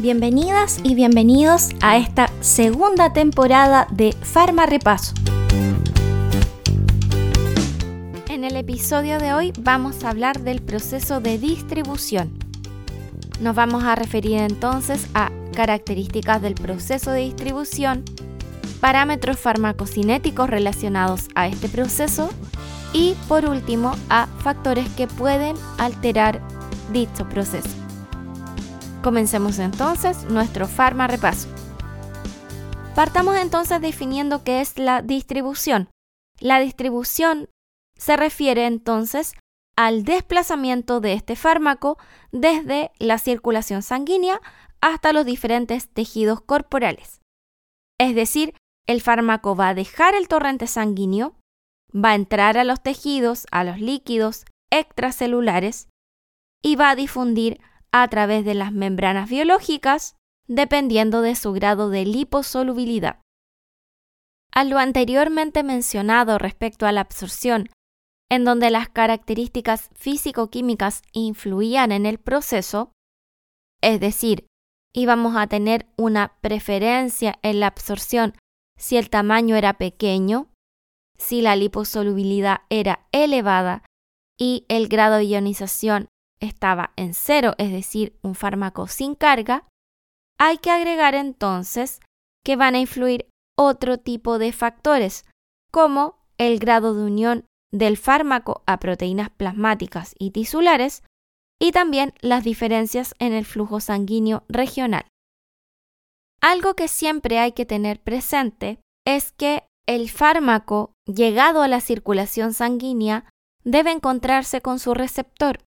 Bienvenidas y bienvenidos a esta segunda temporada de Farma Repaso. En el episodio de hoy vamos a hablar del proceso de distribución. Nos vamos a referir entonces a características del proceso de distribución, parámetros farmacocinéticos relacionados a este proceso y por último a factores que pueden alterar dicho proceso. Comencemos entonces nuestro farma repaso. Partamos entonces definiendo qué es la distribución. La distribución se refiere entonces al desplazamiento de este fármaco desde la circulación sanguínea hasta los diferentes tejidos corporales. Es decir, el fármaco va a dejar el torrente sanguíneo, va a entrar a los tejidos, a los líquidos extracelulares y va a difundir a través de las membranas biológicas, dependiendo de su grado de liposolubilidad. A lo anteriormente mencionado respecto a la absorción, en donde las características físico-químicas influían en el proceso, es decir, íbamos a tener una preferencia en la absorción si el tamaño era pequeño, si la liposolubilidad era elevada y el grado de ionización estaba en cero, es decir, un fármaco sin carga, hay que agregar entonces que van a influir otro tipo de factores, como el grado de unión del fármaco a proteínas plasmáticas y tisulares, y también las diferencias en el flujo sanguíneo regional. Algo que siempre hay que tener presente es que el fármaco, llegado a la circulación sanguínea, debe encontrarse con su receptor.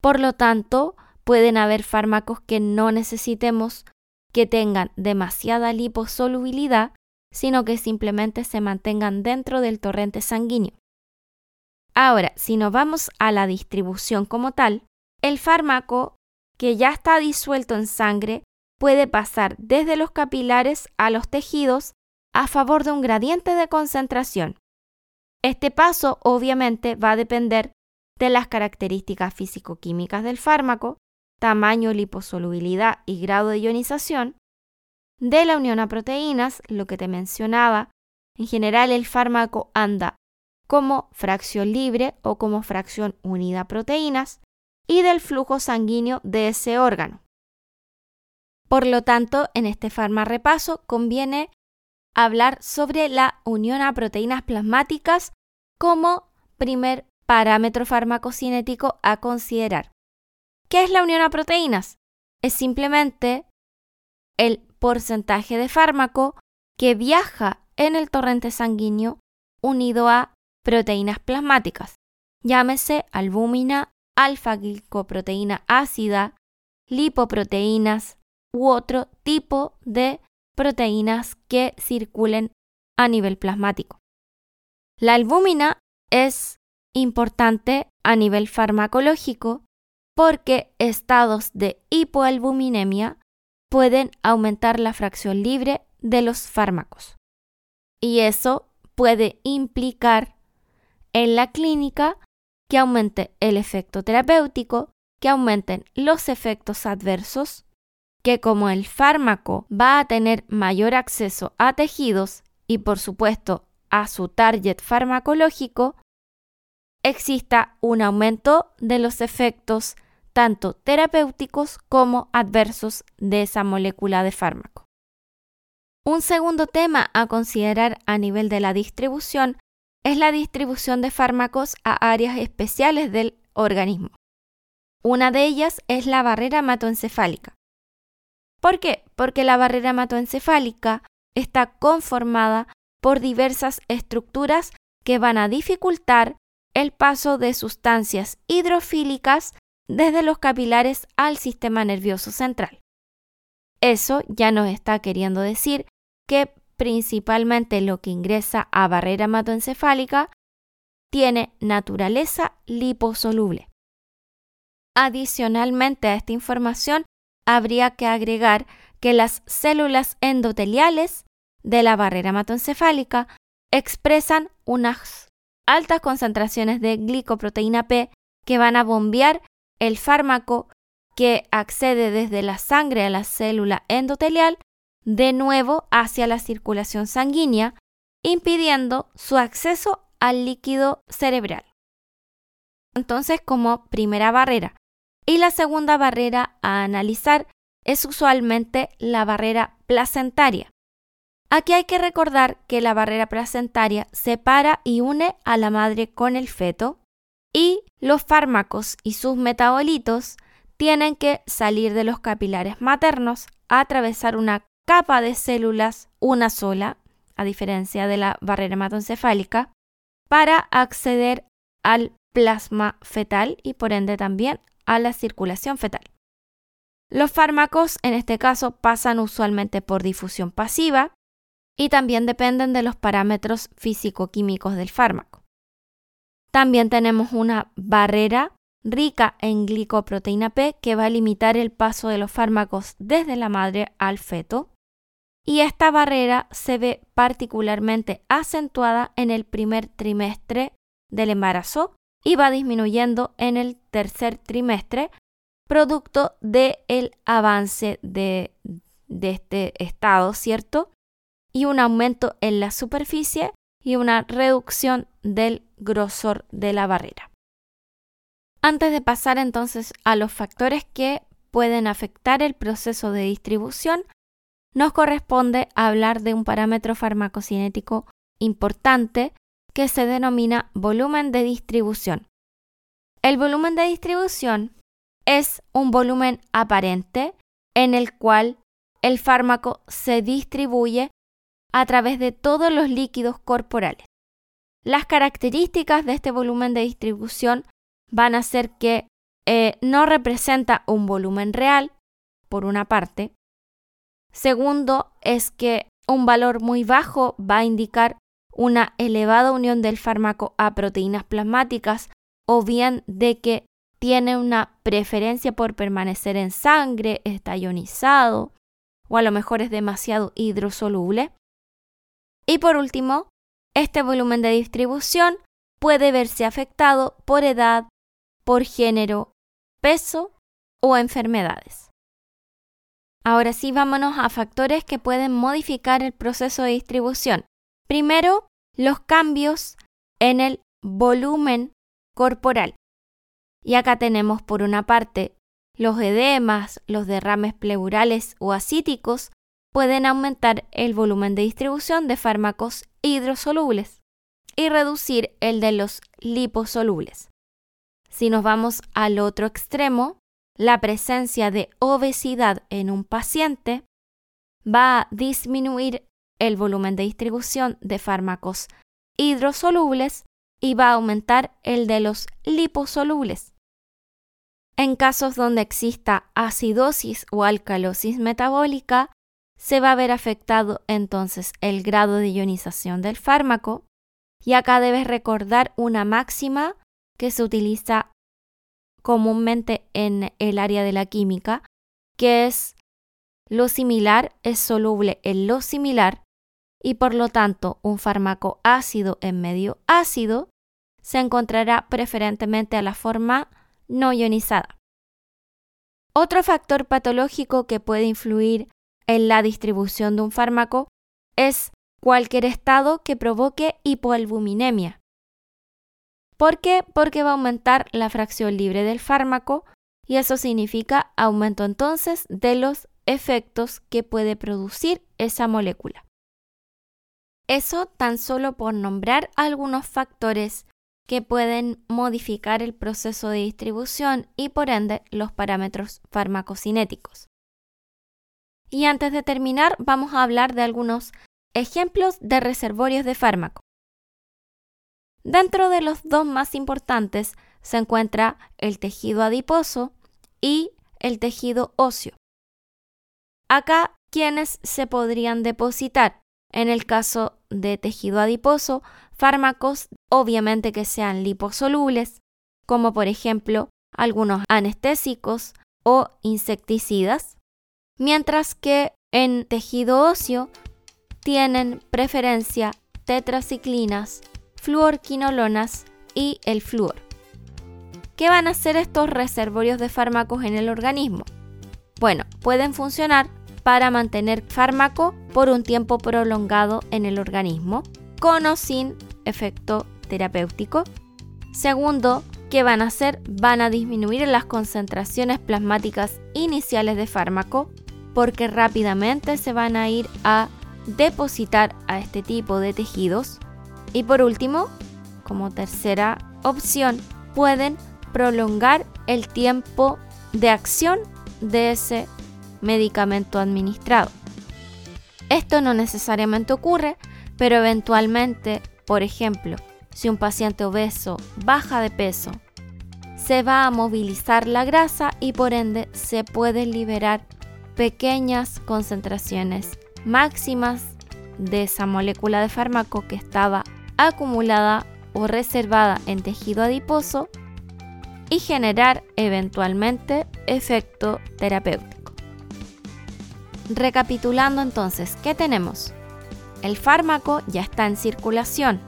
Por lo tanto, pueden haber fármacos que no necesitemos que tengan demasiada liposolubilidad, sino que simplemente se mantengan dentro del torrente sanguíneo. Ahora, si nos vamos a la distribución como tal, el fármaco que ya está disuelto en sangre puede pasar desde los capilares a los tejidos a favor de un gradiente de concentración. Este paso obviamente va a depender de las características físico-químicas del fármaco, tamaño, liposolubilidad y grado de ionización, de la unión a proteínas, lo que te mencionaba, en general el fármaco anda como fracción libre o como fracción unida a proteínas, y del flujo sanguíneo de ese órgano. Por lo tanto, en este repaso conviene hablar sobre la unión a proteínas plasmáticas como primer parámetro farmacocinético a considerar. ¿Qué es la unión a proteínas? Es simplemente el porcentaje de fármaco que viaja en el torrente sanguíneo unido a proteínas plasmáticas, llámese albúmina, alfa-glicoproteína ácida, lipoproteínas u otro tipo de proteínas que circulen a nivel plasmático. La albúmina es importante a nivel farmacológico porque estados de hipoalbuminemia pueden aumentar la fracción libre de los fármacos. Y eso puede implicar en la clínica que aumente el efecto terapéutico, que aumenten los efectos adversos, que como el fármaco va a tener mayor acceso a tejidos y por supuesto a su target farmacológico, exista un aumento de los efectos tanto terapéuticos como adversos de esa molécula de fármaco. Un segundo tema a considerar a nivel de la distribución es la distribución de fármacos a áreas especiales del organismo. Una de ellas es la barrera hematoencefálica. ¿Por qué? Porque la barrera hematoencefálica está conformada por diversas estructuras que van a dificultar el paso de sustancias hidrofílicas desde los capilares al sistema nervioso central. Eso ya nos está queriendo decir que principalmente lo que ingresa a barrera hematoencefálica tiene naturaleza liposoluble. Adicionalmente a esta información, habría que agregar que las células endoteliales de la barrera hematoencefálica expresan unas altas concentraciones de glicoproteína P que van a bombear el fármaco que accede desde la sangre a la célula endotelial de nuevo hacia la circulación sanguínea, impidiendo su acceso al líquido cerebral. Entonces, como primera barrera. Y la segunda barrera a analizar es usualmente la barrera placentaria. Aquí hay que recordar que la barrera placentaria separa y une a la madre con el feto y los fármacos y sus metabolitos tienen que salir de los capilares maternos, atravesar una capa de células, una sola, a diferencia de la barrera hematoencefálica, para acceder al plasma fetal y por ende también a la circulación fetal. Los fármacos en este caso pasan usualmente por difusión pasiva y también dependen de los parámetros físico-químicos del fármaco. También tenemos una barrera rica en glicoproteína P que va a limitar el paso de los fármacos desde la madre al feto. Y esta barrera se ve particularmente acentuada en el primer trimestre del embarazo y va disminuyendo en el tercer trimestre, producto del el avance de, de este estado, ¿cierto? Y un aumento en la superficie y una reducción del grosor de la barrera. Antes de pasar entonces a los factores que pueden afectar el proceso de distribución, nos corresponde hablar de un parámetro farmacocinético importante que se denomina volumen de distribución. El volumen de distribución es un volumen aparente en el cual el fármaco se distribuye a través de todos los líquidos corporales. Las características de este volumen de distribución van a ser que eh, no representa un volumen real, por una parte. Segundo, es que un valor muy bajo va a indicar una elevada unión del fármaco a proteínas plasmáticas o bien de que tiene una preferencia por permanecer en sangre, está ionizado o a lo mejor es demasiado hidrosoluble. Y por último, este volumen de distribución puede verse afectado por edad, por género, peso o enfermedades. Ahora sí, vámonos a factores que pueden modificar el proceso de distribución. Primero, los cambios en el volumen corporal. Y acá tenemos por una parte los edemas, los derrames pleurales o acíticos pueden aumentar el volumen de distribución de fármacos hidrosolubles y reducir el de los liposolubles. Si nos vamos al otro extremo, la presencia de obesidad en un paciente va a disminuir el volumen de distribución de fármacos hidrosolubles y va a aumentar el de los liposolubles. En casos donde exista acidosis o alcalosis metabólica, se va a ver afectado entonces el grado de ionización del fármaco y acá debes recordar una máxima que se utiliza comúnmente en el área de la química, que es lo similar es soluble en lo similar y por lo tanto un fármaco ácido en medio ácido se encontrará preferentemente a la forma no ionizada. Otro factor patológico que puede influir en la distribución de un fármaco es cualquier estado que provoque hipoalbuminemia. ¿Por qué? Porque va a aumentar la fracción libre del fármaco y eso significa aumento entonces de los efectos que puede producir esa molécula. Eso tan solo por nombrar algunos factores que pueden modificar el proceso de distribución y por ende los parámetros farmacocinéticos. Y antes de terminar, vamos a hablar de algunos ejemplos de reservorios de fármaco. Dentro de los dos más importantes se encuentra el tejido adiposo y el tejido óseo. Acá, ¿quiénes se podrían depositar? En el caso de tejido adiposo, fármacos obviamente que sean liposolubles, como por ejemplo algunos anestésicos o insecticidas, mientras que en tejido óseo tienen preferencia tetraciclinas, fluorquinolonas y el flúor. ¿Qué van a hacer estos reservorios de fármacos en el organismo? Bueno, pueden funcionar para mantener fármaco por un tiempo prolongado en el organismo, con o sin efecto terapéutico. Segundo, ¿qué van a hacer? Van a disminuir las concentraciones plasmáticas iniciales de fármaco porque rápidamente se van a ir a depositar a este tipo de tejidos. Y por último, como tercera opción, pueden prolongar el tiempo de acción de ese medicamento administrado. Esto no necesariamente ocurre, pero eventualmente, por ejemplo, si un paciente obeso baja de peso, se va a movilizar la grasa y por ende se pueden liberar pequeñas concentraciones máximas de esa molécula de fármaco que estaba acumulada o reservada en tejido adiposo y generar eventualmente efecto terapéutico. Recapitulando entonces, ¿qué tenemos? El fármaco ya está en circulación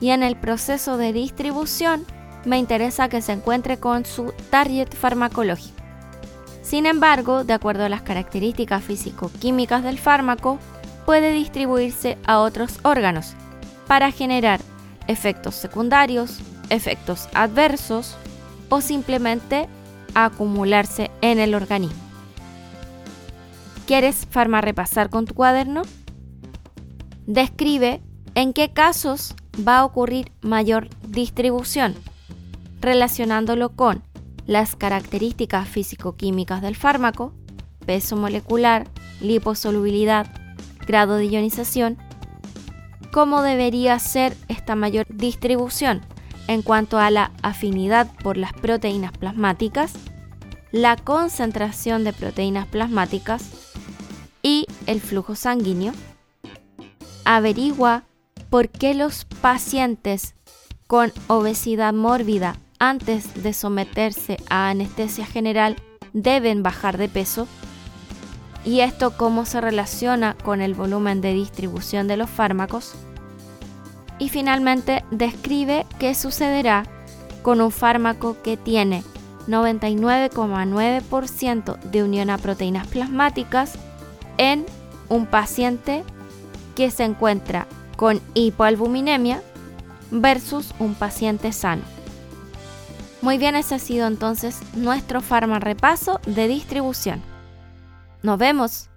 y en el proceso de distribución me interesa que se encuentre con su target farmacológico. Sin embargo, de acuerdo a las características físico-químicas del fármaco, puede distribuirse a otros órganos para generar efectos secundarios, efectos adversos o simplemente acumularse en el organismo. ¿Quieres repasar con tu cuaderno? Describe en qué casos va a ocurrir mayor distribución, relacionándolo con las características físico-químicas del fármaco, peso molecular, liposolubilidad, grado de ionización, cómo debería ser esta mayor distribución en cuanto a la afinidad por las proteínas plasmáticas, la concentración de proteínas plasmáticas y el flujo sanguíneo. Averigua por qué los pacientes con obesidad mórbida antes de someterse a anestesia general deben bajar de peso y esto cómo se relaciona con el volumen de distribución de los fármacos. Y finalmente describe qué sucederá con un fármaco que tiene 99,9% de unión a proteínas plasmáticas en un paciente que se encuentra con hipoalbuminemia versus un paciente sano. Muy bien, ese ha sido entonces nuestro farma repaso de distribución. Nos vemos.